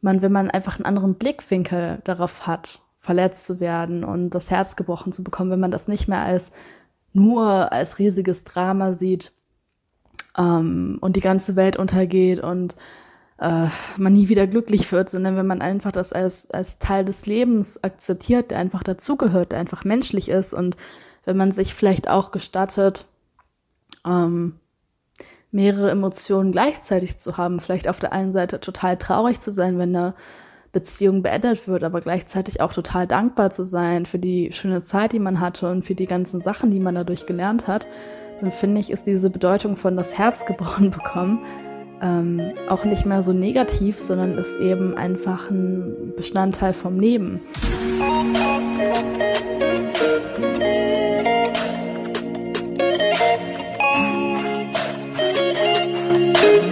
man, wenn man einfach einen anderen Blickwinkel darauf hat, verletzt zu werden und das Herz gebrochen zu bekommen, wenn man das nicht mehr als nur als riesiges Drama sieht ähm, und die ganze Welt untergeht und äh, man nie wieder glücklich wird, sondern wenn man einfach das als, als Teil des Lebens akzeptiert, der einfach dazugehört, der einfach menschlich ist und wenn man sich vielleicht auch gestattet, ähm, mehrere Emotionen gleichzeitig zu haben, vielleicht auf der einen Seite total traurig zu sein, wenn eine Beziehung beendet wird, aber gleichzeitig auch total dankbar zu sein für die schöne Zeit, die man hatte und für die ganzen Sachen, die man dadurch gelernt hat, dann finde ich, ist diese Bedeutung von das Herz gebrochen bekommen ähm, auch nicht mehr so negativ, sondern ist eben einfach ein Bestandteil vom Leben.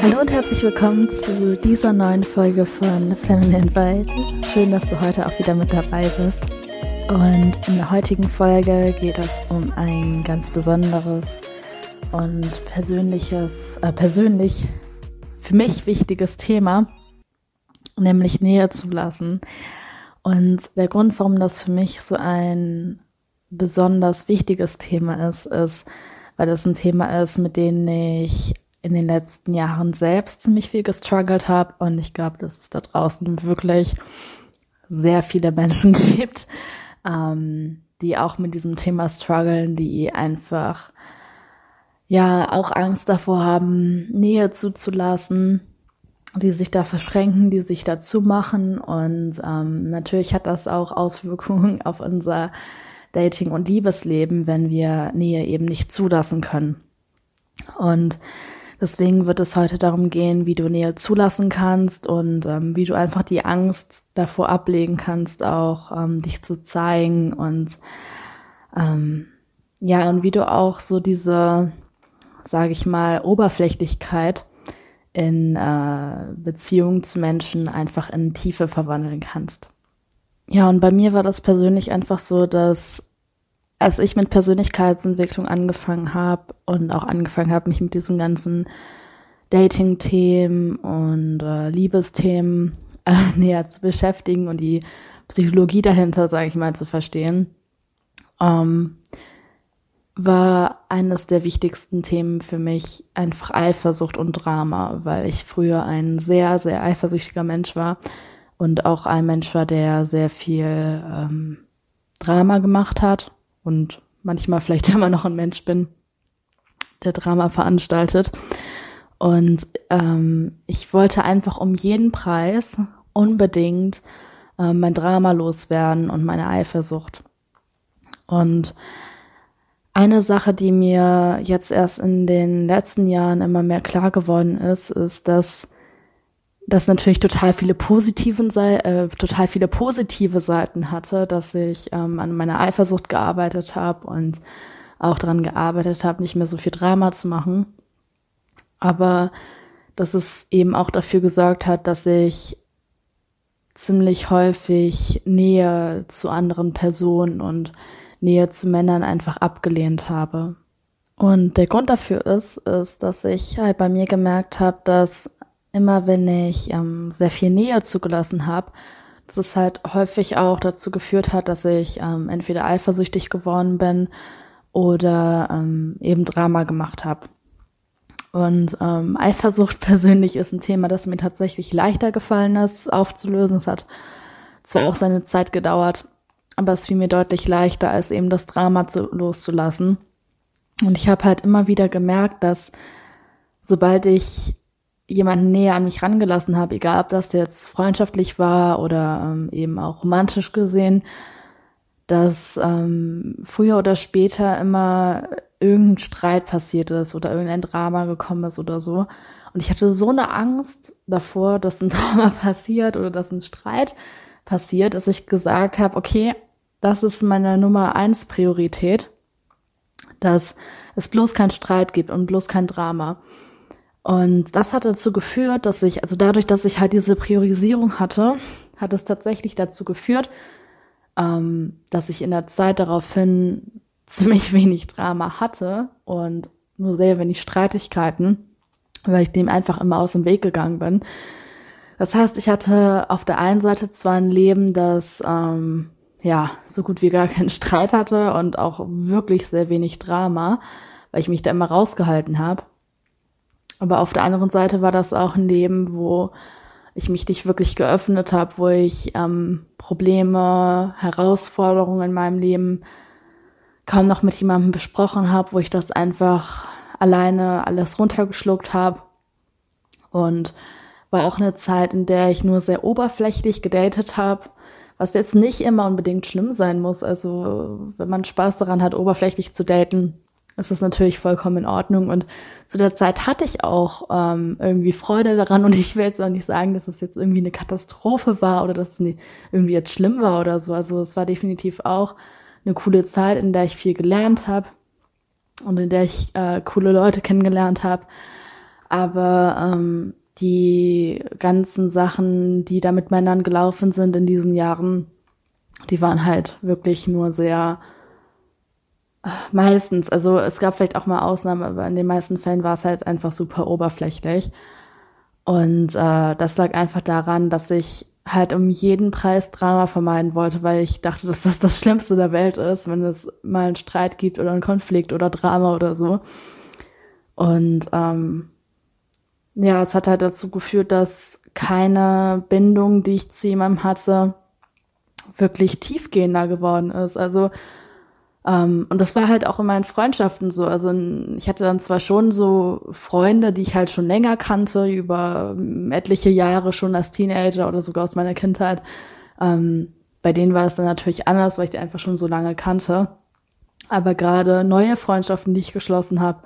Hallo und herzlich willkommen zu dieser neuen Folge von Feminine Vibe. Schön, dass du heute auch wieder mit dabei bist. Und in der heutigen Folge geht es um ein ganz besonderes und persönliches, äh, persönlich für mich wichtiges Thema, nämlich Nähe zu lassen. Und der Grund, warum das für mich so ein besonders wichtiges Thema ist, ist, weil das ein Thema ist, mit dem ich in den letzten Jahren selbst ziemlich viel gestruggelt habe. Und ich glaube, dass es da draußen wirklich sehr viele Menschen gibt, ähm, die auch mit diesem Thema strugglen, die einfach ja auch Angst davor haben, Nähe zuzulassen, die sich da verschränken, die sich dazu machen. Und ähm, natürlich hat das auch Auswirkungen auf unser Dating- und Liebesleben, wenn wir Nähe eben nicht zulassen können. Und deswegen wird es heute darum gehen, wie du Nähe zulassen kannst und ähm, wie du einfach die Angst davor ablegen kannst, auch ähm, dich zu zeigen und ähm, ja, und wie du auch so diese sage ich mal, Oberflächlichkeit in äh, Beziehungen zu Menschen einfach in Tiefe verwandeln kannst. Ja, und bei mir war das persönlich einfach so, dass als ich mit Persönlichkeitsentwicklung angefangen habe und auch angefangen habe, mich mit diesen ganzen Dating-Themen und äh, Liebesthemen äh, näher zu beschäftigen und die Psychologie dahinter, sage ich mal, zu verstehen, ähm, war eines der wichtigsten Themen für mich einfach Eifersucht und Drama, weil ich früher ein sehr, sehr eifersüchtiger Mensch war und auch ein Mensch war, der sehr viel ähm, Drama gemacht hat und manchmal vielleicht immer noch ein Mensch bin, der Drama veranstaltet. Und ähm, ich wollte einfach um jeden Preis unbedingt äh, mein Drama loswerden und meine Eifersucht. Und eine Sache, die mir jetzt erst in den letzten Jahren immer mehr klar geworden ist, ist, dass das natürlich total viele positiven äh, total viele positive Seiten hatte, dass ich ähm, an meiner Eifersucht gearbeitet habe und auch daran gearbeitet habe, nicht mehr so viel Drama zu machen. Aber dass es eben auch dafür gesorgt hat, dass ich ziemlich häufig Nähe zu anderen Personen und Nähe zu Männern einfach abgelehnt habe. Und der Grund dafür ist, ist, dass ich halt bei mir gemerkt habe, dass immer wenn ich ähm, sehr viel Nähe zugelassen habe, dass es halt häufig auch dazu geführt hat, dass ich ähm, entweder eifersüchtig geworden bin oder ähm, eben Drama gemacht habe. Und ähm, Eifersucht persönlich ist ein Thema, das mir tatsächlich leichter gefallen ist, aufzulösen. Es hat zwar auch seine Zeit gedauert, aber es fiel mir deutlich leichter, als eben das Drama zu, loszulassen. Und ich habe halt immer wieder gemerkt, dass sobald ich jemanden näher an mich rangelassen habe, egal ob das jetzt freundschaftlich war oder ähm, eben auch romantisch gesehen, dass ähm, früher oder später immer irgendein Streit passiert ist oder irgendein Drama gekommen ist oder so. Und ich hatte so eine Angst davor, dass ein Drama passiert oder dass ein Streit passiert, dass ich gesagt habe, okay, das ist meine Nummer eins Priorität, dass es bloß keinen Streit gibt und bloß kein Drama. Und das hat dazu geführt, dass ich, also dadurch, dass ich halt diese Priorisierung hatte, hat es tatsächlich dazu geführt, ähm, dass ich in der Zeit daraufhin ziemlich wenig Drama hatte und nur sehr wenig Streitigkeiten, weil ich dem einfach immer aus dem Weg gegangen bin. Das heißt, ich hatte auf der einen Seite zwar ein Leben, das ähm, ja so gut wie gar keinen Streit hatte und auch wirklich sehr wenig Drama, weil ich mich da immer rausgehalten habe. Aber auf der anderen Seite war das auch ein Leben, wo ich mich nicht wirklich geöffnet habe, wo ich ähm, Probleme, Herausforderungen in meinem Leben kaum noch mit jemandem besprochen habe, wo ich das einfach alleine alles runtergeschluckt habe. Und war auch eine Zeit, in der ich nur sehr oberflächlich gedatet habe, was jetzt nicht immer unbedingt schlimm sein muss. Also wenn man Spaß daran hat, oberflächlich zu daten, ist natürlich vollkommen in Ordnung. Und zu der Zeit hatte ich auch ähm, irgendwie Freude daran. Und ich will jetzt auch nicht sagen, dass es jetzt irgendwie eine Katastrophe war oder dass es irgendwie jetzt schlimm war oder so. Also es war definitiv auch eine coole Zeit, in der ich viel gelernt habe und in der ich äh, coole Leute kennengelernt habe. Aber ähm, die ganzen Sachen, die da mit Männern gelaufen sind in diesen Jahren, die waren halt wirklich nur sehr Meistens, also es gab vielleicht auch mal Ausnahmen, aber in den meisten Fällen war es halt einfach super oberflächlich. Und äh, das lag einfach daran, dass ich halt um jeden Preis Drama vermeiden wollte, weil ich dachte, dass das das Schlimmste der Welt ist, wenn es mal einen Streit gibt oder einen Konflikt oder Drama oder so. Und ähm, ja, es hat halt dazu geführt, dass keine Bindung, die ich zu jemandem hatte, wirklich tiefgehender geworden ist. Also um, ähm, und das war halt auch in meinen Freundschaften so. Also ich hatte dann zwar schon so Freunde, die ich halt schon länger kannte, über etliche Jahre schon als Teenager oder sogar aus meiner Kindheit. Um, ähm, bei denen war es dann natürlich anders, weil ich die einfach schon so lange kannte. Aber gerade neue Freundschaften, die ich geschlossen habe,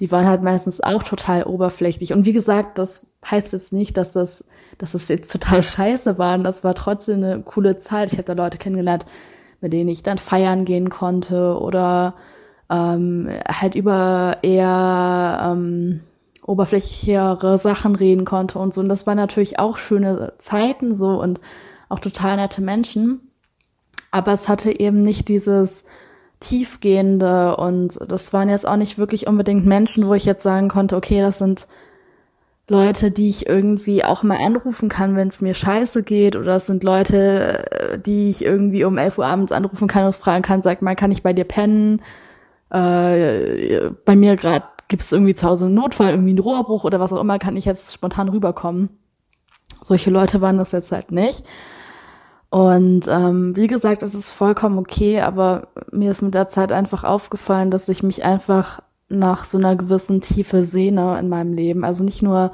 die waren halt meistens auch total oberflächlich. Und wie gesagt, das heißt jetzt nicht, dass das, dass das jetzt total scheiße war. Das war trotzdem eine coole Zeit. Ich habe da Leute kennengelernt, mit denen ich dann feiern gehen konnte oder ähm, halt über eher ähm, oberflächlichere Sachen reden konnte und so. Und das waren natürlich auch schöne Zeiten so und auch total nette Menschen. Aber es hatte eben nicht dieses tiefgehende und das waren jetzt auch nicht wirklich unbedingt Menschen, wo ich jetzt sagen konnte, okay, das sind Leute, die ich irgendwie auch mal anrufen kann, wenn es mir scheiße geht. Oder es sind Leute, äh, die ich irgendwie um 11 Uhr abends anrufen kann und fragen kann, sag mal, kann ich bei dir pennen? Äh, bei mir gerade gibt es irgendwie zu Hause einen Notfall, irgendwie einen Rohrbruch oder was auch immer, kann ich jetzt spontan rüberkommen. Solche Leute waren das jetzt halt nicht. Und ähm, wie gesagt, es ist vollkommen okay, aber mir ist mit der Zeit einfach aufgefallen, dass ich mich einfach nach so einer gewissen Tiefe sehne in meinem Leben. Also nicht nur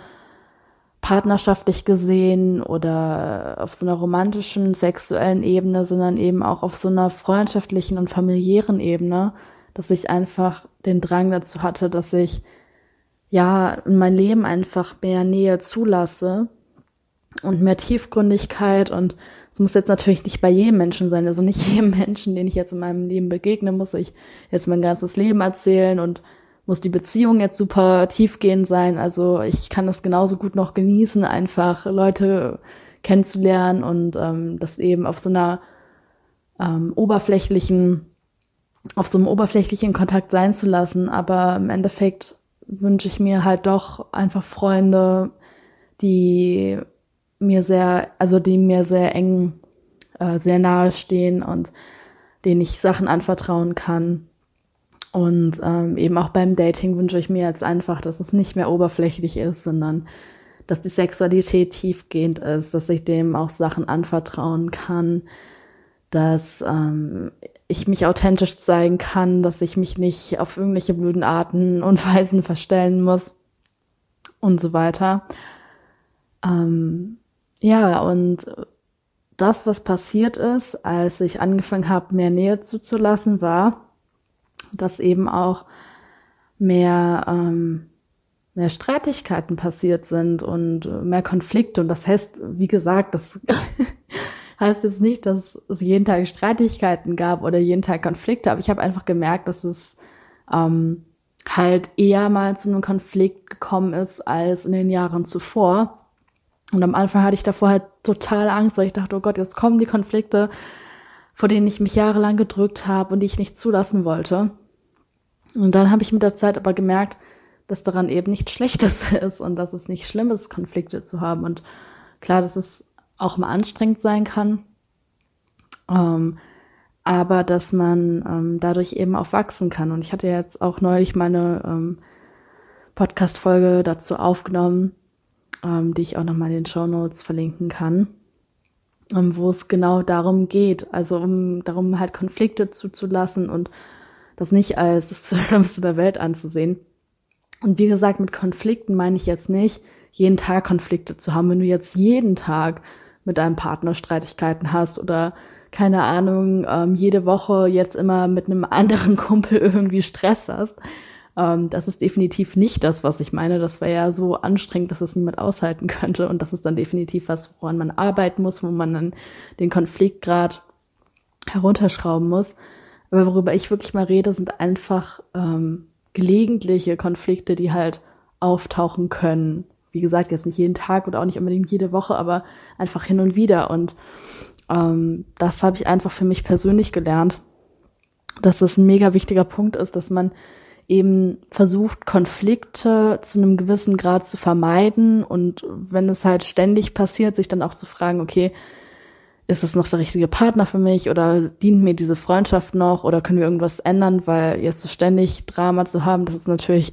partnerschaftlich gesehen oder auf so einer romantischen, sexuellen Ebene, sondern eben auch auf so einer freundschaftlichen und familiären Ebene, dass ich einfach den Drang dazu hatte, dass ich ja in mein Leben einfach mehr Nähe zulasse und mehr Tiefgründigkeit und es muss jetzt natürlich nicht bei jedem Menschen sein, also nicht jedem Menschen, den ich jetzt in meinem Leben begegne, muss ich jetzt mein ganzes Leben erzählen und muss die Beziehung jetzt super tiefgehend sein. Also ich kann das genauso gut noch genießen, einfach Leute kennenzulernen und ähm, das eben auf so einer ähm, oberflächlichen, auf so einem oberflächlichen Kontakt sein zu lassen. Aber im Endeffekt wünsche ich mir halt doch einfach Freunde, die mir sehr, also die mir sehr eng, äh, sehr nahe stehen und denen ich Sachen anvertrauen kann und ähm, eben auch beim Dating wünsche ich mir jetzt einfach, dass es nicht mehr oberflächlich ist, sondern dass die Sexualität tiefgehend ist, dass ich dem auch Sachen anvertrauen kann, dass ähm, ich mich authentisch zeigen kann, dass ich mich nicht auf irgendwelche blöden Arten und Weisen verstellen muss und so weiter. Ähm, ja, und das, was passiert ist, als ich angefangen habe, mehr Nähe zuzulassen, war, dass eben auch mehr, ähm, mehr Streitigkeiten passiert sind und mehr Konflikte. Und das heißt, wie gesagt, das heißt jetzt nicht, dass es jeden Tag Streitigkeiten gab oder jeden Tag Konflikte, aber ich habe einfach gemerkt, dass es ähm, halt eher mal zu einem Konflikt gekommen ist als in den Jahren zuvor. Und am Anfang hatte ich davor halt total Angst, weil ich dachte, oh Gott, jetzt kommen die Konflikte, vor denen ich mich jahrelang gedrückt habe und die ich nicht zulassen wollte. Und dann habe ich mit der Zeit aber gemerkt, dass daran eben nichts Schlechtes ist und dass es nicht schlimm ist, Konflikte zu haben. Und Klar, dass es auch mal anstrengend sein kann, ähm, aber dass man ähm, dadurch eben auch wachsen kann. Und ich hatte jetzt auch neulich meine ähm, Podcast-Folge dazu aufgenommen, ähm, die ich auch nochmal in den Show Notes verlinken kann, wo es genau darum geht, also um darum halt Konflikte zuzulassen und das nicht als das Schlimmste der Welt anzusehen. Und wie gesagt, mit Konflikten meine ich jetzt nicht, jeden Tag Konflikte zu haben. Wenn du jetzt jeden Tag mit deinem Partner Streitigkeiten hast oder keine Ahnung, ähm, jede Woche jetzt immer mit einem anderen Kumpel irgendwie Stress hast. Ähm, das ist definitiv nicht das, was ich meine. Das wäre ja so anstrengend, dass es niemand aushalten könnte. Und das ist dann definitiv was, woran man arbeiten muss, wo man dann den Konfliktgrad herunterschrauben muss. Aber worüber ich wirklich mal rede, sind einfach ähm, gelegentliche Konflikte, die halt auftauchen können. Wie gesagt, jetzt nicht jeden Tag oder auch nicht unbedingt jede Woche, aber einfach hin und wieder. Und ähm, das habe ich einfach für mich persönlich gelernt, dass das ein mega wichtiger Punkt ist, dass man eben versucht, Konflikte zu einem gewissen Grad zu vermeiden und wenn es halt ständig passiert, sich dann auch zu fragen, okay, ist es noch der richtige Partner für mich oder dient mir diese Freundschaft noch oder können wir irgendwas ändern, weil jetzt so ständig Drama zu haben, das ist natürlich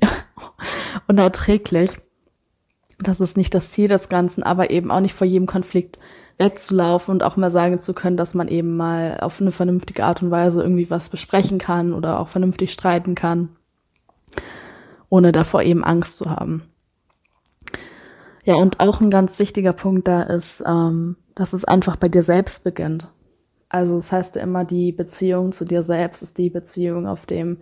unerträglich. Das ist nicht das Ziel des Ganzen, aber eben auch nicht vor jedem Konflikt wegzulaufen und auch mal sagen zu können, dass man eben mal auf eine vernünftige Art und Weise irgendwie was besprechen kann oder auch vernünftig streiten kann, ohne davor eben Angst zu haben. Ja, und auch ein ganz wichtiger Punkt da ist, ähm, dass es einfach bei dir selbst beginnt. Also das heißt ja immer, die Beziehung zu dir selbst ist die Beziehung, auf dem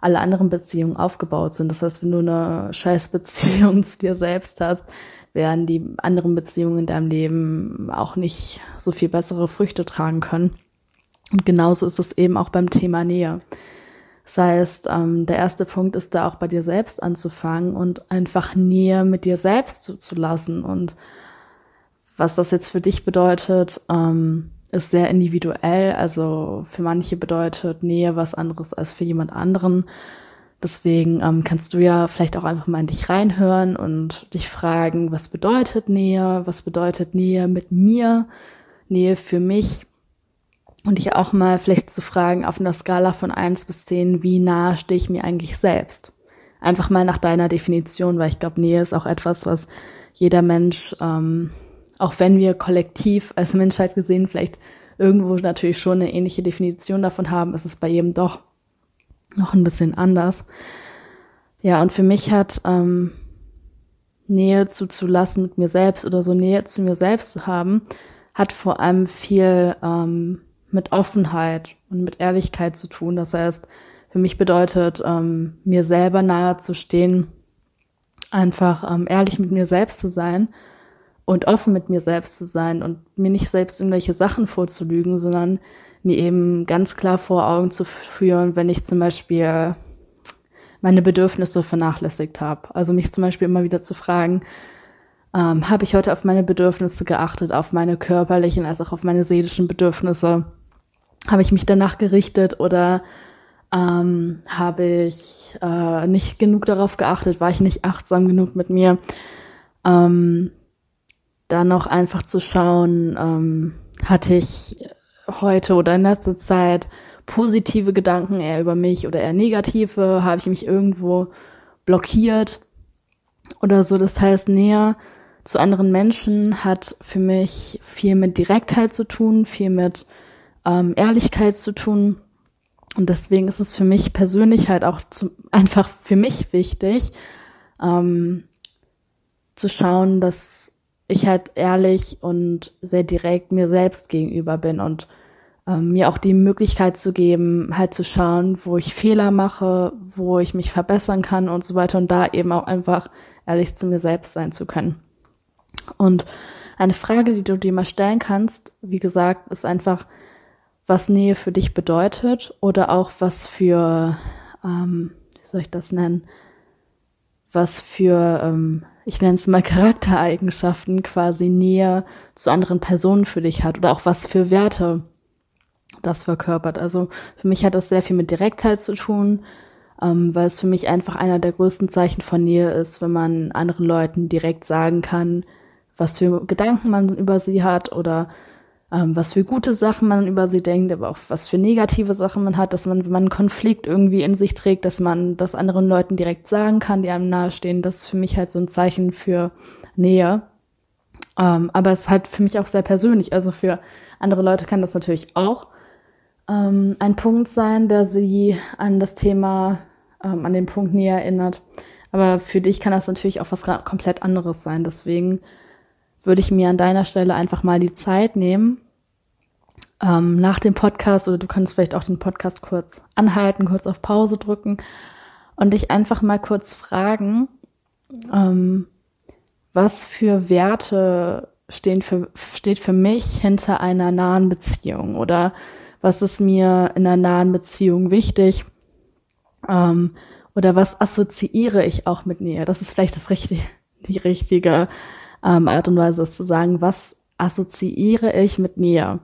alle anderen Beziehungen aufgebaut sind. Das heißt, wenn du eine scheiß Beziehung zu dir selbst hast, werden die anderen Beziehungen in deinem Leben auch nicht so viel bessere Früchte tragen können. Und genauso ist es eben auch beim Thema Nähe. Das heißt, ähm, der erste Punkt ist da auch bei dir selbst anzufangen und einfach Nähe mit dir selbst zuzulassen. Und was das jetzt für dich bedeutet, ähm, ist sehr individuell. Also für manche bedeutet Nähe was anderes als für jemand anderen. Deswegen ähm, kannst du ja vielleicht auch einfach mal in dich reinhören und dich fragen, was bedeutet Nähe, was bedeutet Nähe mit mir, Nähe für mich. Und dich auch mal vielleicht zu fragen auf einer Skala von eins bis zehn, wie nah stehe ich mir eigentlich selbst? Einfach mal nach deiner Definition, weil ich glaube, Nähe ist auch etwas, was jeder Mensch, ähm, auch wenn wir kollektiv als Menschheit gesehen vielleicht irgendwo natürlich schon eine ähnliche Definition davon haben, ist es bei jedem doch noch ein bisschen anders. Ja, und für mich hat ähm, Nähe zuzulassen mit mir selbst oder so Nähe zu mir selbst zu haben, hat vor allem viel ähm, mit Offenheit und mit Ehrlichkeit zu tun. Das heißt, für mich bedeutet, ähm, mir selber nahe zu stehen, einfach ähm, ehrlich mit mir selbst zu sein und offen mit mir selbst zu sein und mir nicht selbst irgendwelche Sachen vorzulügen, sondern mir eben ganz klar vor Augen zu führen, wenn ich zum Beispiel meine Bedürfnisse vernachlässigt habe. Also mich zum Beispiel immer wieder zu fragen, ähm, habe ich heute auf meine Bedürfnisse geachtet, auf meine körperlichen als auch auf meine seelischen Bedürfnisse? Habe ich mich danach gerichtet oder ähm, habe ich äh, nicht genug darauf geachtet? War ich nicht achtsam genug mit mir? Ähm, dann noch einfach zu schauen, ähm, hatte ich heute oder in letzter Zeit positive Gedanken eher über mich oder eher negative? Habe ich mich irgendwo blockiert oder so? Das heißt, näher zu anderen Menschen hat für mich viel mit Direktheit zu tun, viel mit ähm, Ehrlichkeit zu tun. Und deswegen ist es für mich persönlich halt auch zu, einfach für mich wichtig, ähm, zu schauen, dass ich halt ehrlich und sehr direkt mir selbst gegenüber bin und ähm, mir auch die Möglichkeit zu geben, halt zu schauen, wo ich Fehler mache, wo ich mich verbessern kann und so weiter und da eben auch einfach ehrlich zu mir selbst sein zu können. Und eine Frage, die du dir mal stellen kannst, wie gesagt, ist einfach, was Nähe für dich bedeutet oder auch was für, ähm, wie soll ich das nennen, was für ähm, ich nenne es mal Charaktereigenschaften quasi näher zu anderen Personen für dich hat oder auch was für Werte das verkörpert. Also für mich hat das sehr viel mit Direktheit zu tun, ähm, weil es für mich einfach einer der größten Zeichen von Nähe ist, wenn man anderen Leuten direkt sagen kann, was für Gedanken man über sie hat oder ähm, was für gute Sachen man über sie denkt, aber auch was für negative Sachen man hat, dass man, wenn man einen Konflikt irgendwie in sich trägt, dass man das anderen Leuten direkt sagen kann, die einem nahestehen. Das ist für mich halt so ein Zeichen für Nähe. Ähm, aber es ist halt für mich auch sehr persönlich. Also für andere Leute kann das natürlich auch ähm, ein Punkt sein, der sie an das Thema, ähm, an den Punkt Nähe erinnert. Aber für dich kann das natürlich auch was komplett anderes sein. Deswegen würde ich mir an deiner Stelle einfach mal die Zeit nehmen, ähm, nach dem Podcast, oder du kannst vielleicht auch den Podcast kurz anhalten, kurz auf Pause drücken und dich einfach mal kurz fragen, ähm, was für Werte stehen für, steht für mich hinter einer nahen Beziehung oder was ist mir in einer nahen Beziehung wichtig ähm, oder was assoziiere ich auch mit Nähe. Das ist vielleicht das richtige, die richtige ähm, Art und Weise, ist zu sagen, was assoziiere ich mit Nähe.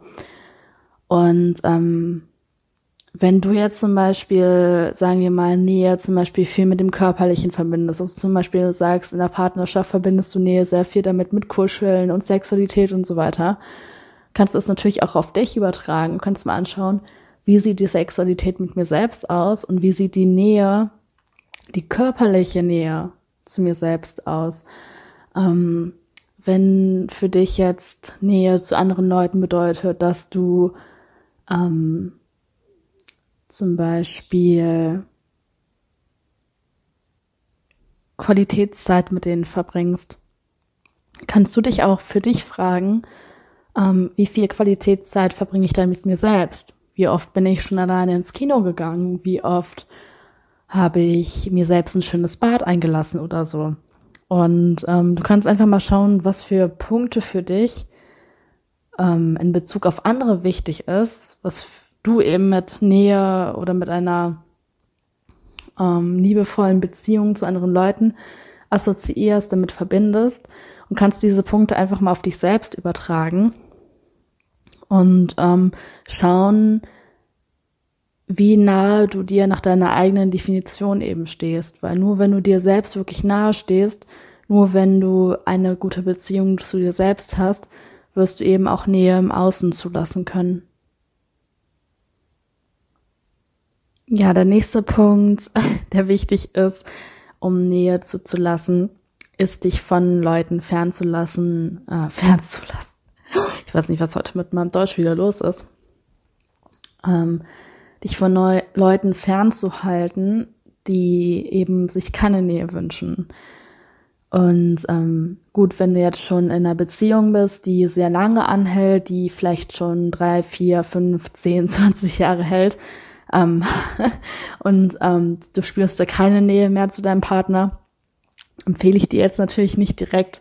Und ähm, wenn du jetzt zum Beispiel, sagen wir mal, Nähe zum Beispiel viel mit dem Körperlichen verbindest, also zum Beispiel sagst, in der Partnerschaft verbindest du Nähe sehr viel damit mit Kuscheln und Sexualität und so weiter, kannst du es natürlich auch auf dich übertragen. Du kannst mal anschauen, wie sieht die Sexualität mit mir selbst aus und wie sieht die Nähe, die körperliche Nähe zu mir selbst aus. Ähm, wenn für dich jetzt Nähe zu anderen Leuten bedeutet, dass du ähm, zum Beispiel Qualitätszeit mit denen verbringst, kannst du dich auch für dich fragen, ähm, wie viel Qualitätszeit verbringe ich dann mit mir selbst? Wie oft bin ich schon alleine ins Kino gegangen? Wie oft habe ich mir selbst ein schönes Bad eingelassen oder so? Und ähm, du kannst einfach mal schauen, was für Punkte für dich ähm, in Bezug auf andere wichtig ist, was du eben mit Nähe oder mit einer ähm, liebevollen Beziehung zu anderen Leuten assoziierst, damit verbindest und kannst diese Punkte einfach mal auf dich selbst übertragen und ähm, schauen, wie nahe du dir nach deiner eigenen Definition eben stehst. Weil nur wenn du dir selbst wirklich nahe stehst, nur wenn du eine gute Beziehung zu dir selbst hast, wirst du eben auch Nähe im Außen zulassen können. Ja, der nächste Punkt, der wichtig ist, um Nähe zuzulassen, ist dich von Leuten fernzulassen, äh, fernzulassen. Ich weiß nicht, was heute mit meinem Deutsch wieder los ist. Ähm, dich von Neu Leuten fernzuhalten, die eben sich keine Nähe wünschen. Und ähm, gut, wenn du jetzt schon in einer Beziehung bist, die sehr lange anhält, die vielleicht schon drei, vier, fünf, zehn, zwanzig Jahre hält, ähm, und ähm, du spürst da keine Nähe mehr zu deinem Partner, empfehle ich dir jetzt natürlich nicht direkt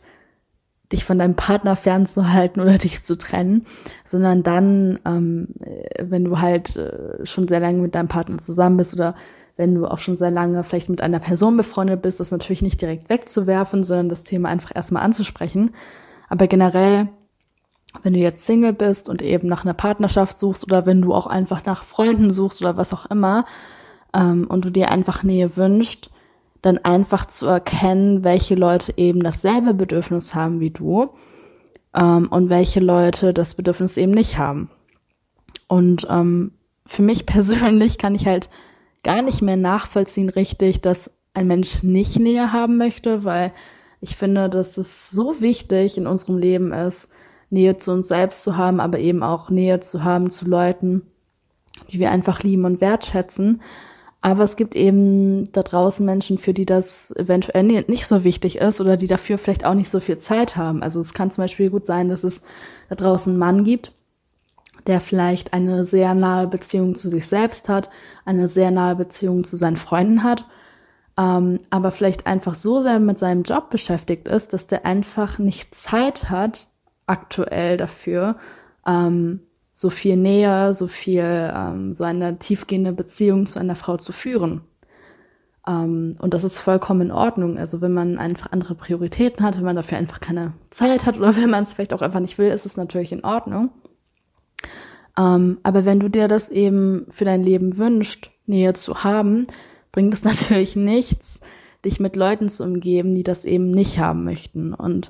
dich von deinem Partner fernzuhalten oder dich zu trennen, sondern dann, ähm, wenn du halt äh, schon sehr lange mit deinem Partner zusammen bist oder wenn du auch schon sehr lange vielleicht mit einer Person befreundet bist, das natürlich nicht direkt wegzuwerfen, sondern das Thema einfach erstmal anzusprechen. Aber generell, wenn du jetzt Single bist und eben nach einer Partnerschaft suchst oder wenn du auch einfach nach Freunden suchst oder was auch immer ähm, und du dir einfach Nähe wünschst, dann einfach zu erkennen, welche Leute eben dasselbe Bedürfnis haben wie du ähm, und welche Leute das Bedürfnis eben nicht haben. Und ähm, für mich persönlich kann ich halt gar nicht mehr nachvollziehen richtig, dass ein Mensch nicht Nähe haben möchte, weil ich finde, dass es so wichtig in unserem Leben ist, Nähe zu uns selbst zu haben, aber eben auch Nähe zu haben zu Leuten, die wir einfach lieben und wertschätzen. Aber es gibt eben da draußen Menschen, für die das eventuell nicht so wichtig ist oder die dafür vielleicht auch nicht so viel Zeit haben. Also es kann zum Beispiel gut sein, dass es da draußen einen Mann gibt, der vielleicht eine sehr nahe Beziehung zu sich selbst hat, eine sehr nahe Beziehung zu seinen Freunden hat, ähm, aber vielleicht einfach so sehr mit seinem Job beschäftigt ist, dass der einfach nicht Zeit hat, aktuell dafür, ähm, so viel Nähe, so viel, ähm, so eine tiefgehende Beziehung zu einer Frau zu führen. Ähm, und das ist vollkommen in Ordnung. Also wenn man einfach andere Prioritäten hat, wenn man dafür einfach keine Zeit hat oder wenn man es vielleicht auch einfach nicht will, ist es natürlich in Ordnung. Ähm, aber wenn du dir das eben für dein Leben wünschst, Nähe zu haben, bringt es natürlich nichts, dich mit Leuten zu umgeben, die das eben nicht haben möchten. Und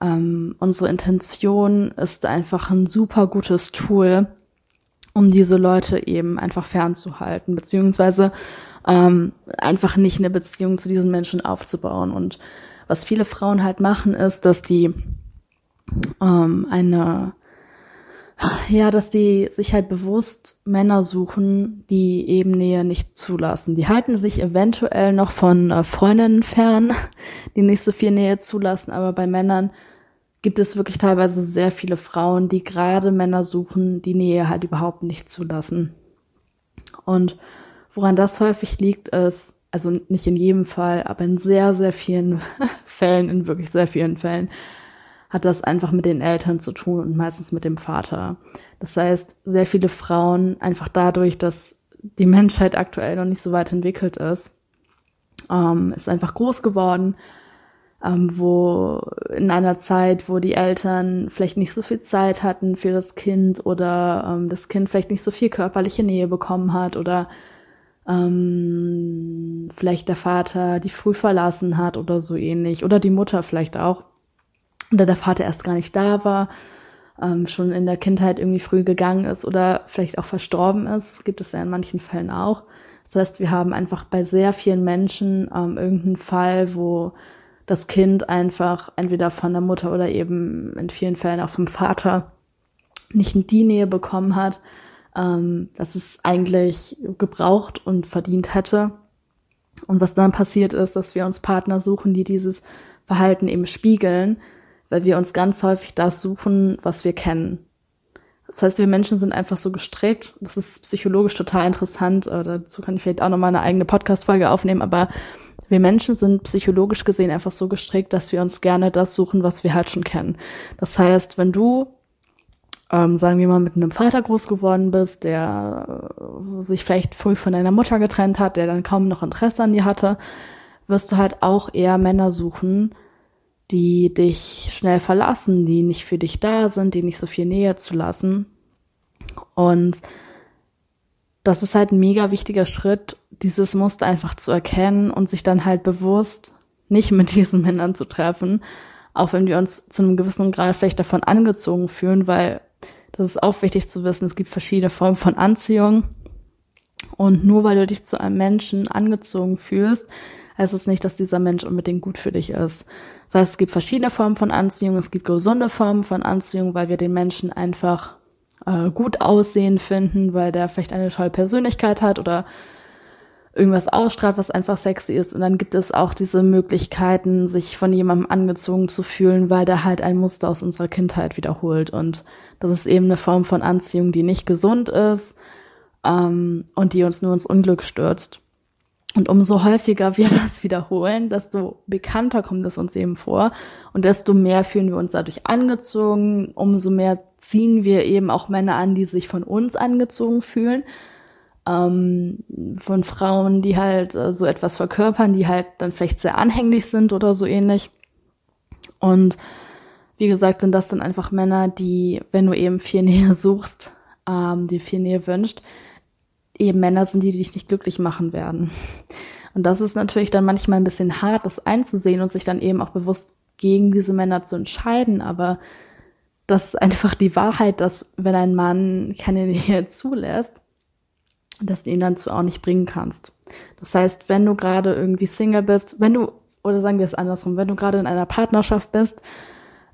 Ähm, unsere Intention ist einfach ein super gutes Tool, um diese Leute eben einfach fernzuhalten, beziehungsweise ähm, einfach nicht eine Beziehung zu diesen Menschen aufzubauen. Und was viele Frauen halt machen, ist, dass die ähm, eine ja, dass die sich halt bewusst Männer suchen, die eben Nähe nicht zulassen. Die halten sich eventuell noch von äh, Freundinnen fern, die nicht so viel Nähe zulassen, aber bei Männern gibt es wirklich teilweise sehr viele Frauen, die gerade Männer suchen, die Nähe halt überhaupt nicht zulassen. Und woran das häufig liegt, ist, also nicht in jedem Fall, aber in sehr, sehr vielen Fällen, in wirklich sehr vielen Fällen, hat das einfach mit den Eltern zu tun und meistens mit dem Vater. Das heißt, sehr viele Frauen einfach dadurch, dass die Menschheit aktuell noch nicht so weit entwickelt ist, ähm, ist einfach groß geworden, ähm, wo in einer Zeit, wo die Eltern vielleicht nicht so viel Zeit hatten für das Kind oder ähm, das Kind vielleicht nicht so viel körperliche Nähe bekommen hat oder ähm, vielleicht der Vater die früh verlassen hat oder so ähnlich oder die Mutter vielleicht auch oder der Vater erst gar nicht da war, ähm, schon in der Kindheit irgendwie früh gegangen ist oder vielleicht auch verstorben ist, gibt es ja in manchen Fällen auch. Das heißt, wir haben einfach bei sehr vielen Menschen ähm, irgendeinen Fall, wo das Kind einfach entweder von der Mutter oder eben in vielen Fällen auch vom Vater nicht die Nähe bekommen hat, ähm, dass es eigentlich gebraucht und verdient hätte. Und was dann passiert ist, dass wir uns Partner suchen, die dieses Verhalten eben spiegeln weil wir uns ganz häufig das suchen, was wir kennen. Das heißt, wir Menschen sind einfach so gestrickt. Das ist psychologisch total interessant. Dazu kann ich vielleicht auch nochmal eine eigene Podcast-Folge aufnehmen. Aber wir Menschen sind psychologisch gesehen einfach so gestrickt, dass wir uns gerne das suchen, was wir halt schon kennen. Das heißt, wenn du, ähm, sagen wir mal, mit einem Vater groß geworden bist, der äh, sich vielleicht früh von deiner Mutter getrennt hat, der dann kaum noch Interesse an dir hatte, wirst du halt auch eher Männer suchen, die dich schnell verlassen, die nicht für dich da sind, die nicht so viel Nähe zu lassen. Und das ist halt ein mega wichtiger Schritt, dieses Muster einfach zu erkennen und sich dann halt bewusst nicht mit diesen Männern zu treffen, auch wenn wir uns zu einem gewissen Grad vielleicht davon angezogen fühlen, weil das ist auch wichtig zu wissen, es gibt verschiedene Formen von Anziehung. Und nur weil du dich zu einem Menschen angezogen fühlst, heißt es nicht, dass dieser Mensch unbedingt gut für dich ist. Das heißt, es gibt verschiedene Formen von Anziehung, es gibt gesunde Formen von Anziehung, weil wir den Menschen einfach äh, gut aussehen finden, weil der vielleicht eine tolle Persönlichkeit hat oder irgendwas ausstrahlt, was einfach sexy ist. Und dann gibt es auch diese Möglichkeiten, sich von jemandem angezogen zu fühlen, weil der halt ein Muster aus unserer Kindheit wiederholt. Und das ist eben eine Form von Anziehung, die nicht gesund ist ähm, und die uns nur ins Unglück stürzt. Und umso häufiger wir das wiederholen, desto bekannter kommt es uns eben vor und desto mehr fühlen wir uns dadurch angezogen, umso mehr ziehen wir eben auch Männer an, die sich von uns angezogen fühlen. Ähm, von Frauen, die halt äh, so etwas verkörpern, die halt dann vielleicht sehr anhänglich sind oder so ähnlich. Und wie gesagt, sind das dann einfach Männer, die, wenn du eben viel Nähe suchst, ähm, die viel Nähe wünscht, eben Männer sind, die dich nicht glücklich machen werden. Und das ist natürlich dann manchmal ein bisschen hart, das einzusehen und sich dann eben auch bewusst gegen diese Männer zu entscheiden. Aber das ist einfach die Wahrheit, dass wenn ein Mann keine Nähe zulässt, dass du ihn dazu auch nicht bringen kannst. Das heißt, wenn du gerade irgendwie Single bist, wenn du, oder sagen wir es andersrum, wenn du gerade in einer Partnerschaft bist,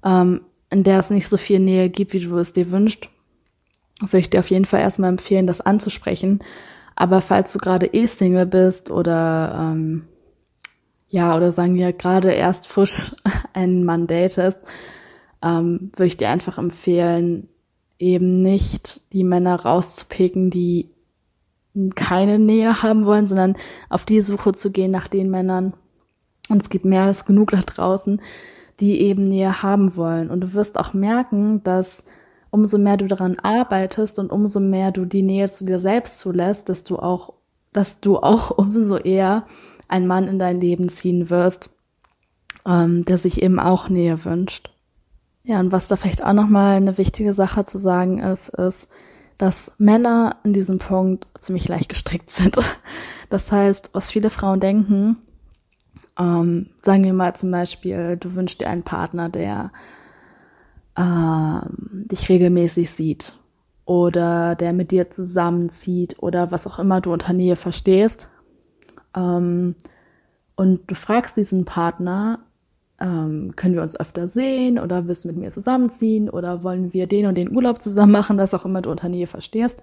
ähm, in der es nicht so viel Nähe gibt, wie du es dir wünschst, würde ich dir auf jeden Fall erstmal empfehlen, das anzusprechen. Aber falls du gerade eh Single bist oder ähm, ja, oder sagen wir gerade erst frisch einen Mann datest, ähm, würde ich dir einfach empfehlen, eben nicht die Männer rauszupicken, die keine Nähe haben wollen, sondern auf die Suche zu gehen nach den Männern. Und es gibt mehr als genug da draußen, die eben Nähe haben wollen. Und du wirst auch merken, dass umso mehr du daran arbeitest und umso mehr du die Nähe zu dir selbst zulässt, dass du auch, dass du auch umso eher einen Mann in dein Leben ziehen wirst, ähm, der sich eben auch Nähe wünscht. Ja, und was da vielleicht auch nochmal eine wichtige Sache zu sagen ist, ist, dass Männer in diesem Punkt ziemlich leicht gestrickt sind. Das heißt, was viele Frauen denken, Ähm, sagen wir mal zum Beispiel, du wünschst dir einen Partner, der ähm, dich regelmäßig sieht oder der mit dir zusammenzieht oder was auch immer du unter Nähe verstehst. Ähm, und du fragst diesen Partner, ähm, können wir uns öfter sehen oder willst du mit mir zusammenziehen oder wollen wir den und den Urlaub zusammen machen, was auch immer du unter Nähe verstehst.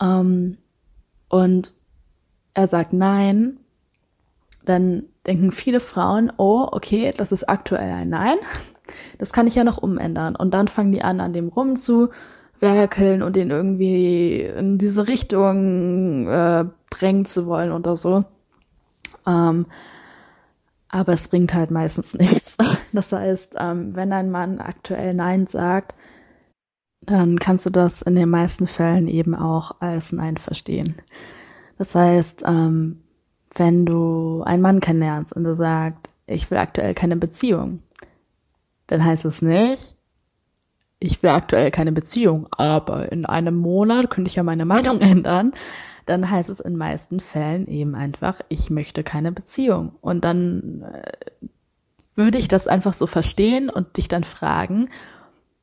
Ähm, und er sagt nein, dann denken viele Frauen, oh, okay, das ist aktuell ein Nein. Das kann ich ja noch umändern. Und dann fangen die an, an dem rumzuwerkeln und den irgendwie in diese Richtung äh, drängen zu wollen oder so. Ähm, aber es bringt halt meistens nichts. Das heißt, ähm, wenn ein Mann aktuell Nein sagt, dann kannst du das in den meisten Fällen eben auch als Nein verstehen. Das heißt, ähm, wenn du einen Mann kennenlernst und er sagt, ich will aktuell keine Beziehung, dann heißt es nicht, ich will aktuell keine Beziehung, aber in einem Monat könnte ich ja meine Meinung ändern. Dann heißt es in meisten Fällen eben einfach, ich möchte keine Beziehung. Und dann äh, würde ich das einfach so verstehen und dich dann fragen,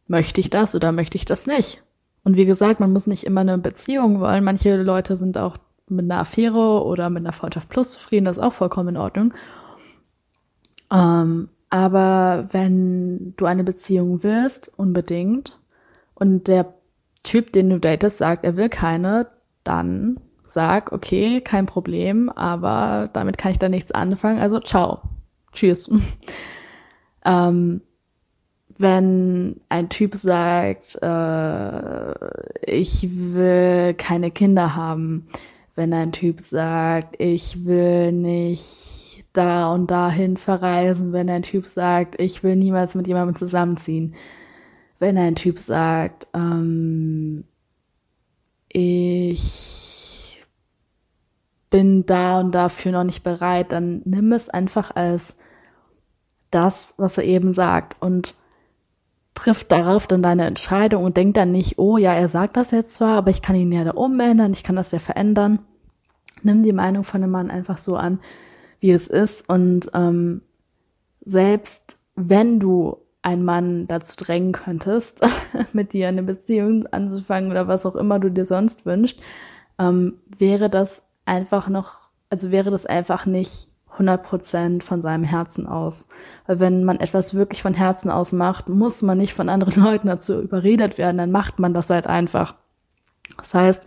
möchte ich das oder möchte ich das nicht? Und wie gesagt, man muss nicht immer eine Beziehung wollen. Manche Leute sind auch mit einer Affäre oder mit einer Freundschaft plus zufrieden, das ist auch vollkommen in Ordnung. Ähm, aber wenn du eine Beziehung willst, unbedingt, und der Typ, den du datest, sagt, er will keine, dann sag, okay, kein Problem, aber damit kann ich da nichts anfangen, also ciao. Tschüss. ähm, wenn ein Typ sagt, äh, ich will keine Kinder haben, wenn ein Typ sagt, ich will nicht da und dahin verreisen, wenn ein Typ sagt, ich will niemals mit jemandem zusammenziehen, wenn ein Typ sagt, ähm, ich bin da und dafür noch nicht bereit, dann nimm es einfach als das, was er eben sagt und trifft darauf dann deine Entscheidung und denk dann nicht, oh ja, er sagt das jetzt zwar, aber ich kann ihn ja da umändern, ich kann das ja verändern. Nimm die Meinung von einem Mann einfach so an, wie es ist und ähm, selbst wenn du einen Mann dazu drängen könntest, mit dir eine Beziehung anzufangen oder was auch immer du dir sonst wünschst, ähm, wäre das einfach noch, also wäre das einfach nicht 100% von seinem Herzen aus. Weil wenn man etwas wirklich von Herzen aus macht, muss man nicht von anderen Leuten dazu überredet werden, dann macht man das halt einfach. Das heißt,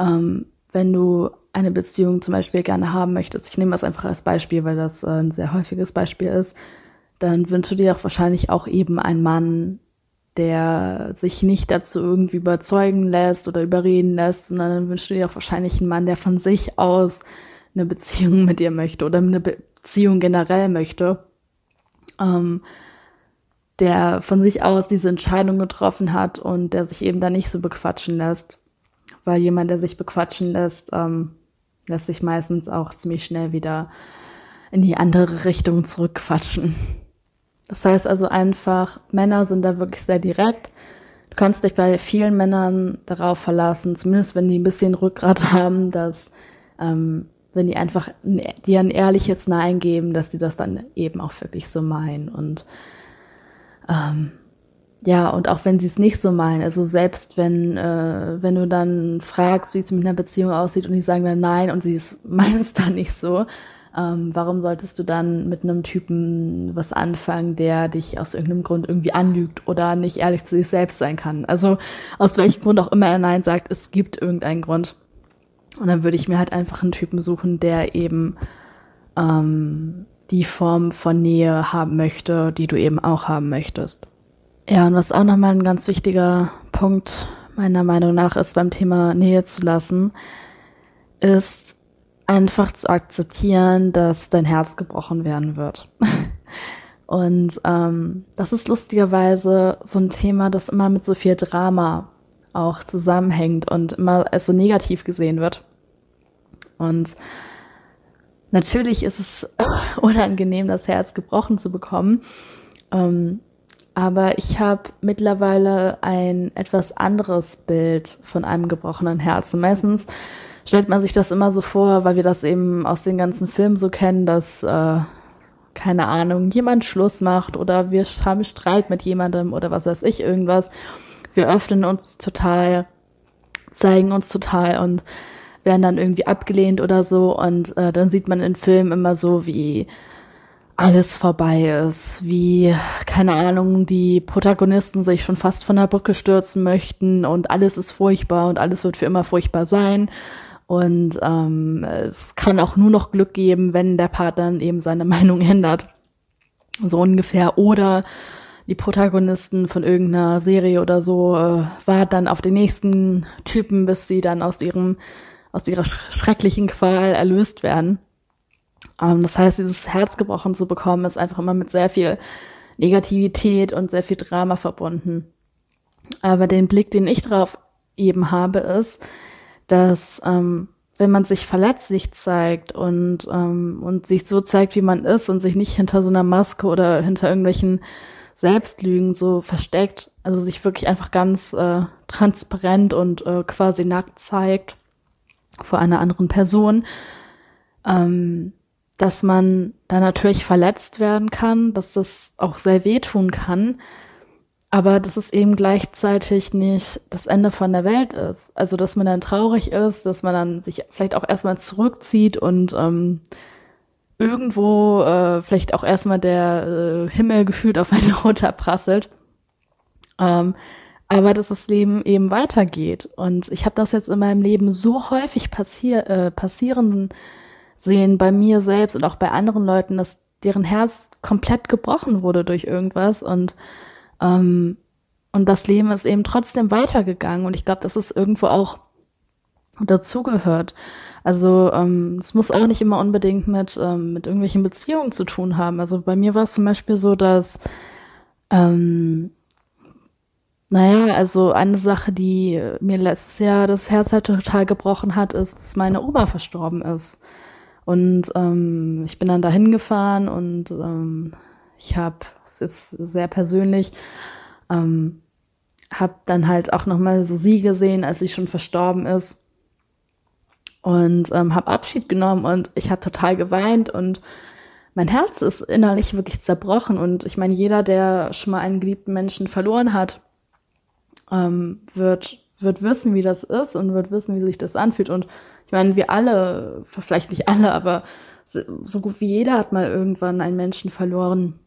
ähm, wenn du eine Beziehung zum Beispiel gerne haben möchtest, ich nehme das einfach als Beispiel, weil das äh, ein sehr häufiges Beispiel ist, dann wünschst du dir auch wahrscheinlich auch eben einen Mann, der sich nicht dazu irgendwie überzeugen lässt oder überreden lässt, sondern dann wünschst du dir auch wahrscheinlich einen Mann, der von sich aus eine Beziehung mit dir möchte oder eine Beziehung generell möchte, ähm, der von sich aus diese Entscheidung getroffen hat und der sich eben da nicht so bequatschen lässt. Weil jemand, der sich bequatschen lässt, ähm, lässt sich meistens auch ziemlich schnell wieder in die andere Richtung zurückquatschen. Das heißt also einfach, Männer sind da wirklich sehr direkt. Du kannst dich bei vielen Männern darauf verlassen, zumindest wenn die ein bisschen Rückgrat haben, dass ähm, wenn die einfach dir ein ehrliches Nein geben, dass die das dann eben auch wirklich so meinen. Und ähm, ja, und auch wenn sie es nicht so meinen, also selbst wenn, äh, wenn du dann fragst, wie es mit einer Beziehung aussieht und die sagen dann nein und sie meinen es dann nicht so, ähm, warum solltest du dann mit einem Typen was anfangen, der dich aus irgendeinem Grund irgendwie anlügt oder nicht ehrlich zu sich selbst sein kann? Also aus welchem Grund auch immer er Nein sagt, es gibt irgendeinen Grund. Und dann würde ich mir halt einfach einen Typen suchen, der eben ähm, die Form von Nähe haben möchte, die du eben auch haben möchtest. Ja, und was auch nochmal ein ganz wichtiger Punkt meiner Meinung nach ist beim Thema Nähe zu lassen, ist einfach zu akzeptieren, dass dein Herz gebrochen werden wird. und ähm, das ist lustigerweise so ein Thema, das immer mit so viel Drama auch zusammenhängt und immer als so negativ gesehen wird. Und natürlich ist es unangenehm, das Herz gebrochen zu bekommen. Ähm, aber ich habe mittlerweile ein etwas anderes Bild von einem gebrochenen Herzen. Meistens stellt man sich das immer so vor, weil wir das eben aus den ganzen Filmen so kennen, dass, äh, keine Ahnung, jemand Schluss macht oder wir haben Streit mit jemandem oder was weiß ich, irgendwas. Wir öffnen uns total, zeigen uns total und werden dann irgendwie abgelehnt oder so. Und äh, dann sieht man in Filmen immer so, wie alles vorbei ist, wie, keine Ahnung, die Protagonisten sich schon fast von der Brücke stürzen möchten und alles ist furchtbar und alles wird für immer furchtbar sein. Und ähm, es kann auch nur noch Glück geben, wenn der Partner eben seine Meinung ändert. So ungefähr. Oder die Protagonisten von irgendeiner Serie oder so äh, warten dann auf den nächsten Typen, bis sie dann aus ihrem aus ihrer schrecklichen Qual erlöst werden. Ähm, das heißt, dieses Herz gebrochen zu bekommen, ist einfach immer mit sehr viel Negativität und sehr viel Drama verbunden. Aber den Blick, den ich drauf eben habe, ist, dass ähm, wenn man sich verletzlich zeigt und, ähm, und sich so zeigt, wie man ist und sich nicht hinter so einer Maske oder hinter irgendwelchen Selbstlügen so versteckt, also sich wirklich einfach ganz äh, transparent und äh, quasi nackt zeigt vor einer anderen Person, ähm, dass man da natürlich verletzt werden kann, dass das auch sehr wehtun kann, aber dass es eben gleichzeitig nicht das Ende von der Welt ist. Also dass man dann traurig ist, dass man dann sich vielleicht auch erstmal zurückzieht und ähm, irgendwo äh, vielleicht auch erstmal der äh, Himmel gefühlt auf einen runterprasselt. Ähm, aber dass das Leben eben weitergeht. Und ich habe das jetzt in meinem Leben so häufig passier äh, passieren sehen, bei mir selbst und auch bei anderen Leuten, dass deren Herz komplett gebrochen wurde durch irgendwas und ähm, und das Leben ist eben trotzdem weitergegangen. Und ich glaube, dass es irgendwo auch dazugehört. Also ähm, es muss auch nicht immer unbedingt mit, ähm, mit irgendwelchen Beziehungen zu tun haben. Also bei mir war es zum Beispiel so, dass ähm, naja, also eine Sache, die mir letztes Jahr das Herz halt total gebrochen hat, ist, dass meine Oma verstorben ist. Und ähm, ich bin dann dahin gefahren und ähm, ich habe, es ist sehr persönlich, ähm, habe dann halt auch nochmal so sie gesehen, als sie schon verstorben ist und ähm, habe Abschied genommen und ich habe total geweint und mein Herz ist innerlich wirklich zerbrochen und ich meine, jeder, der schon mal einen geliebten Menschen verloren hat, ähm, wird, wird wissen, wie das ist und wird wissen, wie sich das anfühlt. Und ich meine, wir alle, vielleicht nicht alle, aber so gut wie jeder hat mal irgendwann einen Menschen verloren,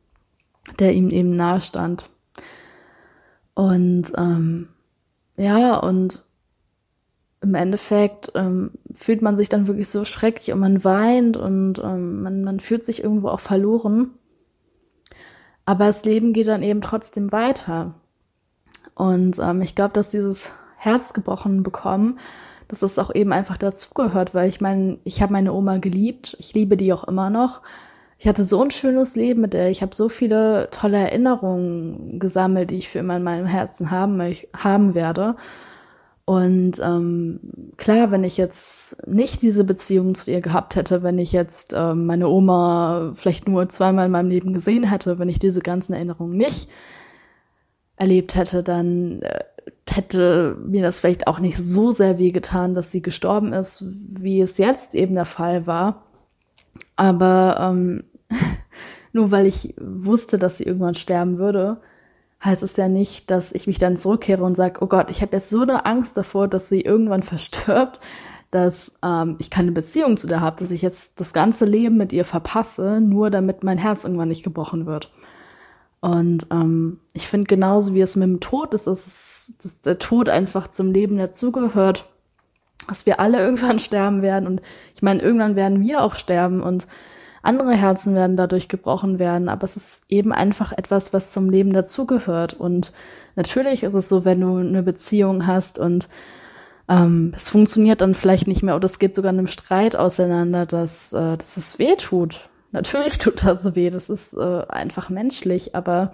der ihm eben nahe stand. Und ähm, ja, und im Endeffekt ähm, fühlt man sich dann wirklich so schrecklich und man weint und ähm, man, man fühlt sich irgendwo auch verloren. Aber das Leben geht dann eben trotzdem weiter. Und ähm, ich glaube, dass dieses Herz gebrochen bekommen, dass das auch eben einfach dazugehört, weil ich meine, ich habe meine Oma geliebt, ich liebe die auch immer noch. Ich hatte so ein schönes Leben mit der, ich habe so viele tolle Erinnerungen gesammelt, die ich für immer in meinem Herzen haben, haben werde. Und ähm, klar, wenn ich jetzt nicht diese Beziehung zu ihr gehabt hätte, wenn ich jetzt ähm, meine Oma vielleicht nur zweimal in meinem Leben gesehen hätte, wenn ich diese ganzen Erinnerungen nicht erlebt hätte, dann äh, hätte mir das vielleicht auch nicht so sehr wehgetan, dass sie gestorben ist, wie es jetzt eben der Fall war. Aber ähm, nur weil ich wusste, dass sie irgendwann sterben würde, heißt es ja nicht, dass ich mich dann zurückkehre und sage, oh Gott, ich habe jetzt so eine Angst davor, dass sie irgendwann verstirbt, dass ähm, ich keine Beziehung zu der habe, dass ich jetzt das ganze Leben mit ihr verpasse, nur damit mein Herz irgendwann nicht gebrochen wird. Und ähm, ich finde genauso wie es mit dem Tod ist, dass, dass der Tod einfach zum Leben dazugehört, dass wir alle irgendwann sterben werden. Und ich meine, irgendwann werden wir auch sterben und andere Herzen werden dadurch gebrochen werden. Aber es ist eben einfach etwas, was zum Leben dazugehört. Und natürlich ist es so, wenn du eine Beziehung hast und ähm, es funktioniert dann vielleicht nicht mehr oder es geht sogar in einem Streit auseinander, dass, äh, dass es weh tut Natürlich tut das weh, das ist äh, einfach menschlich, aber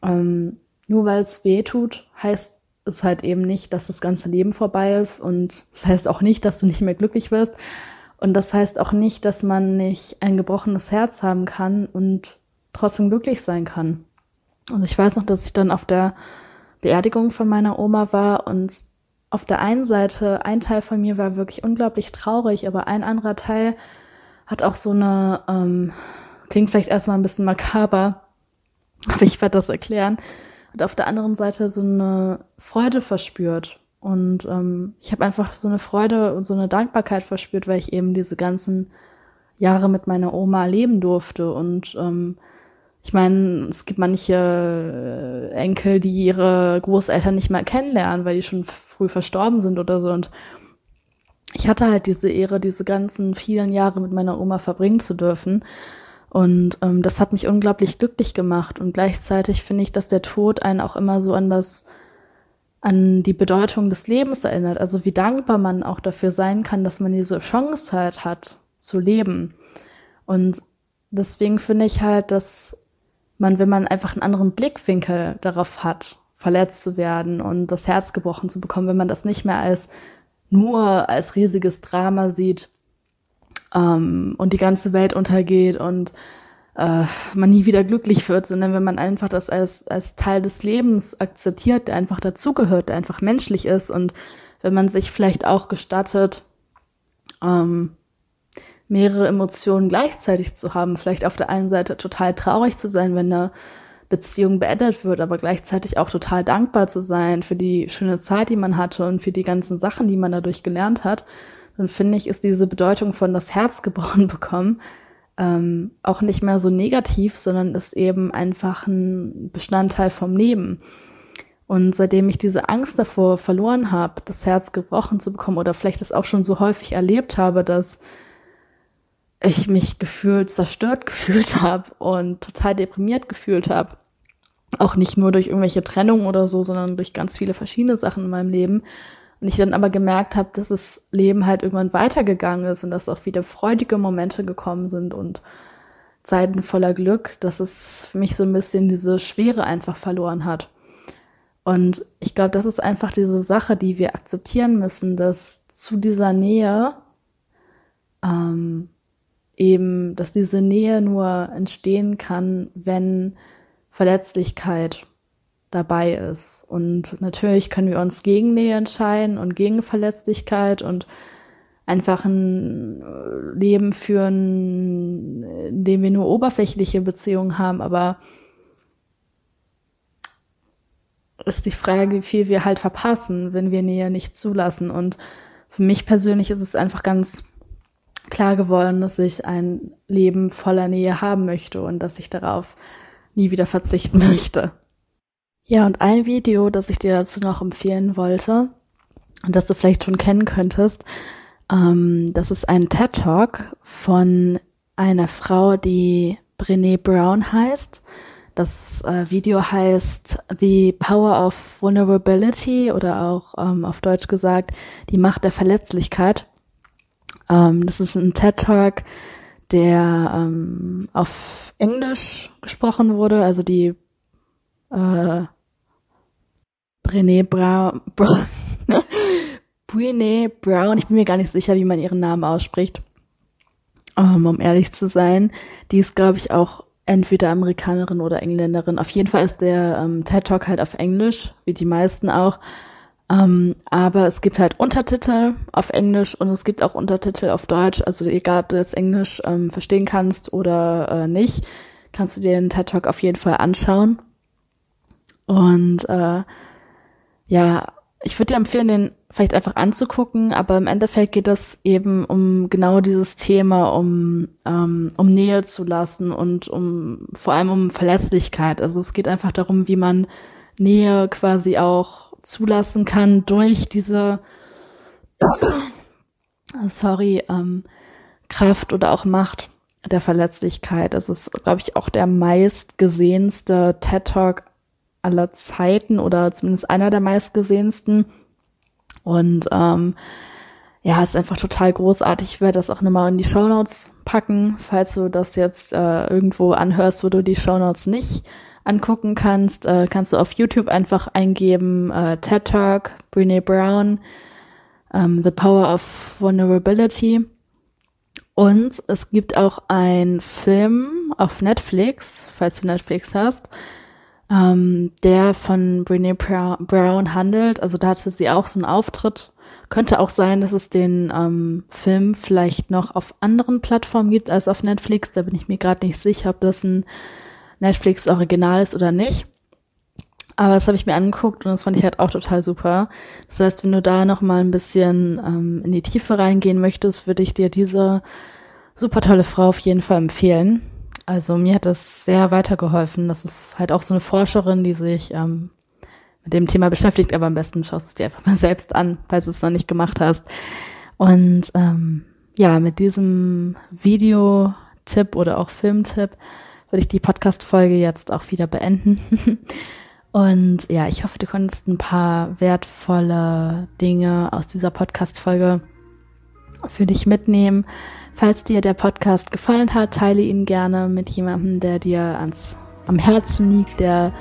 ähm, nur weil es weh tut, heißt es halt eben nicht, dass das ganze Leben vorbei ist und das heißt auch nicht, dass du nicht mehr glücklich wirst und das heißt auch nicht, dass man nicht ein gebrochenes Herz haben kann und trotzdem glücklich sein kann. Also ich weiß noch, dass ich dann auf der Beerdigung von meiner Oma war und auf der einen Seite, ein Teil von mir war wirklich unglaublich traurig, aber ein anderer Teil hat auch so eine, ähm, klingt vielleicht erstmal ein bisschen makaber, aber ich werde das erklären, hat auf der anderen Seite so eine Freude verspürt. Und ähm, ich habe einfach so eine Freude und so eine Dankbarkeit verspürt, weil ich eben diese ganzen Jahre mit meiner Oma leben durfte. Und ähm, ich meine, es gibt manche äh, Enkel, die ihre Großeltern nicht mehr kennenlernen, weil die schon früh verstorben sind oder so. Und ich hatte halt diese Ehre, diese ganzen vielen Jahre mit meiner Oma verbringen zu dürfen. Und ähm, das hat mich unglaublich glücklich gemacht. Und gleichzeitig finde ich, dass der Tod einen auch immer so an das, an die Bedeutung des Lebens erinnert. Also wie dankbar man auch dafür sein kann, dass man diese Chance halt hat, zu leben. Und deswegen finde ich halt, dass man, wenn man einfach einen anderen Blickwinkel darauf hat, verletzt zu werden und das Herz gebrochen zu bekommen, wenn man das nicht mehr als nur als riesiges Drama sieht ähm, und die ganze Welt untergeht und äh, man nie wieder glücklich wird, sondern wenn man einfach das als, als Teil des Lebens akzeptiert, der einfach dazugehört, der einfach menschlich ist und wenn man sich vielleicht auch gestattet, ähm, mehrere Emotionen gleichzeitig zu haben, vielleicht auf der einen Seite total traurig zu sein, wenn eine Beziehung beendet wird, aber gleichzeitig auch total dankbar zu sein für die schöne Zeit, die man hatte und für die ganzen Sachen, die man dadurch gelernt hat, dann finde ich, ist diese Bedeutung von das Herz gebrochen bekommen ähm, auch nicht mehr so negativ, sondern ist eben einfach ein Bestandteil vom Leben. Und seitdem ich diese Angst davor verloren habe, das Herz gebrochen zu bekommen oder vielleicht das auch schon so häufig erlebt habe, dass ich mich gefühlt zerstört gefühlt habe und total deprimiert gefühlt habe, auch nicht nur durch irgendwelche Trennungen oder so, sondern durch ganz viele verschiedene Sachen in meinem Leben. Und ich dann aber gemerkt habe, dass das Leben halt irgendwann weitergegangen ist und dass auch wieder freudige Momente gekommen sind und Zeiten voller Glück, dass es für mich so ein bisschen diese Schwere einfach verloren hat. Und ich glaube, das ist einfach diese Sache, die wir akzeptieren müssen, dass zu dieser Nähe ähm, eben, dass diese Nähe nur entstehen kann, wenn Verletzlichkeit dabei ist. Und natürlich können wir uns gegen Nähe entscheiden und gegen Verletzlichkeit und einfach ein äh, Leben führen, in dem wir nur oberflächliche Beziehungen haben, aber ist die Frage, wie viel wir halt verpassen, wenn wir Nähe nicht zulassen. Und für mich persönlich ist es einfach ganz klar geworden, dass ich ein Leben voller Nähe haben möchte und dass ich darauf nie wieder verzichten möchte. Ja, und ein Video, das ich dir dazu noch empfehlen wollte und das du vielleicht schon kennen könntest, ähm, das ist ein TED Talk von einer Frau, die Brené Brown heißt. Das äh, Video heißt The Power of Vulnerability oder auch ähm, auf Deutsch gesagt die Macht der Verletzlichkeit. Ähm, das ist ein TED Talk, der ähm, auf Englisch gesprochen wurde, also die äh, Brené Brown, Brown Brené Brown, ich bin mir gar nicht sicher, wie man ihren Namen ausspricht, um, ähm, um ehrlich zu sein. Die ist, glaube ich, auch entweder Amerikanerin oder Engländerin. Auf jeden Fall ist der ähm, TED Talk halt auf Englisch, wie die meisten auch. Ähm, aber es gibt halt Untertitel auf Englisch und es gibt auch Untertitel auf Deutsch. Also egal, ob du jetzt Englisch ähm, verstehen kannst oder äh, nicht, kannst du dir den TED Talk auf jeden Fall anschauen. Und äh, ja, ich würde dir empfehlen, den vielleicht einfach anzugucken, aber im Endeffekt geht es eben um genau dieses Thema, um, ähm, um Nähe zu lassen und um vor allem um Verlässlichkeit. Also es geht einfach darum, wie man Nähe quasi auch zulassen kann durch diese, sorry, ähm, Kraft oder auch Macht der Verletzlichkeit. Das ist, glaube ich, auch der meistgesehenste TED Talk aller Zeiten oder zumindest einer der meistgesehensten. Und ähm, ja, ist einfach total großartig. Ich werde das auch nochmal in die Show Notes packen, falls du das jetzt äh, irgendwo anhörst, wo du die Show Notes nicht angucken kannst, äh, kannst du auf YouTube einfach eingeben, äh, TED Talk, Brene Brown, ähm, The Power of Vulnerability. Und es gibt auch einen Film auf Netflix, falls du Netflix hast, ähm, der von Brene Brown handelt. Also da hatte sie auch so einen Auftritt. Könnte auch sein, dass es den ähm, Film vielleicht noch auf anderen Plattformen gibt als auf Netflix. Da bin ich mir gerade nicht sicher, ob das ein Netflix-Original ist oder nicht. Aber das habe ich mir angeguckt und das fand ich halt auch total super. Das heißt, wenn du da noch mal ein bisschen ähm, in die Tiefe reingehen möchtest, würde ich dir diese super tolle Frau auf jeden Fall empfehlen. Also mir hat das sehr weitergeholfen. Das ist halt auch so eine Forscherin, die sich ähm, mit dem Thema beschäftigt, aber am besten schaust du es dir einfach mal selbst an, falls du es noch nicht gemacht hast. Und ähm, ja, mit diesem Videotipp oder auch Filmtipp würde ich die Podcast-Folge jetzt auch wieder beenden. Und ja, ich hoffe, du konntest ein paar wertvolle Dinge aus dieser Podcast-Folge für dich mitnehmen. Falls dir der Podcast gefallen hat, teile ihn gerne mit jemandem, der dir ans, am Herzen liegt, der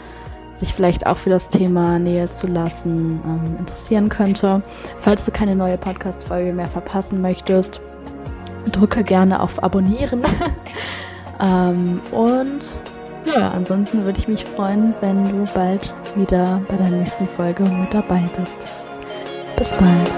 sich vielleicht auch für das Thema Nähe zu lassen ähm, interessieren könnte. Falls du keine neue Podcast-Folge mehr verpassen möchtest, drücke gerne auf Abonnieren. ähm, und ja, ansonsten würde ich mich freuen, wenn du bald wieder bei der nächsten Folge mit dabei bist. Bis bald.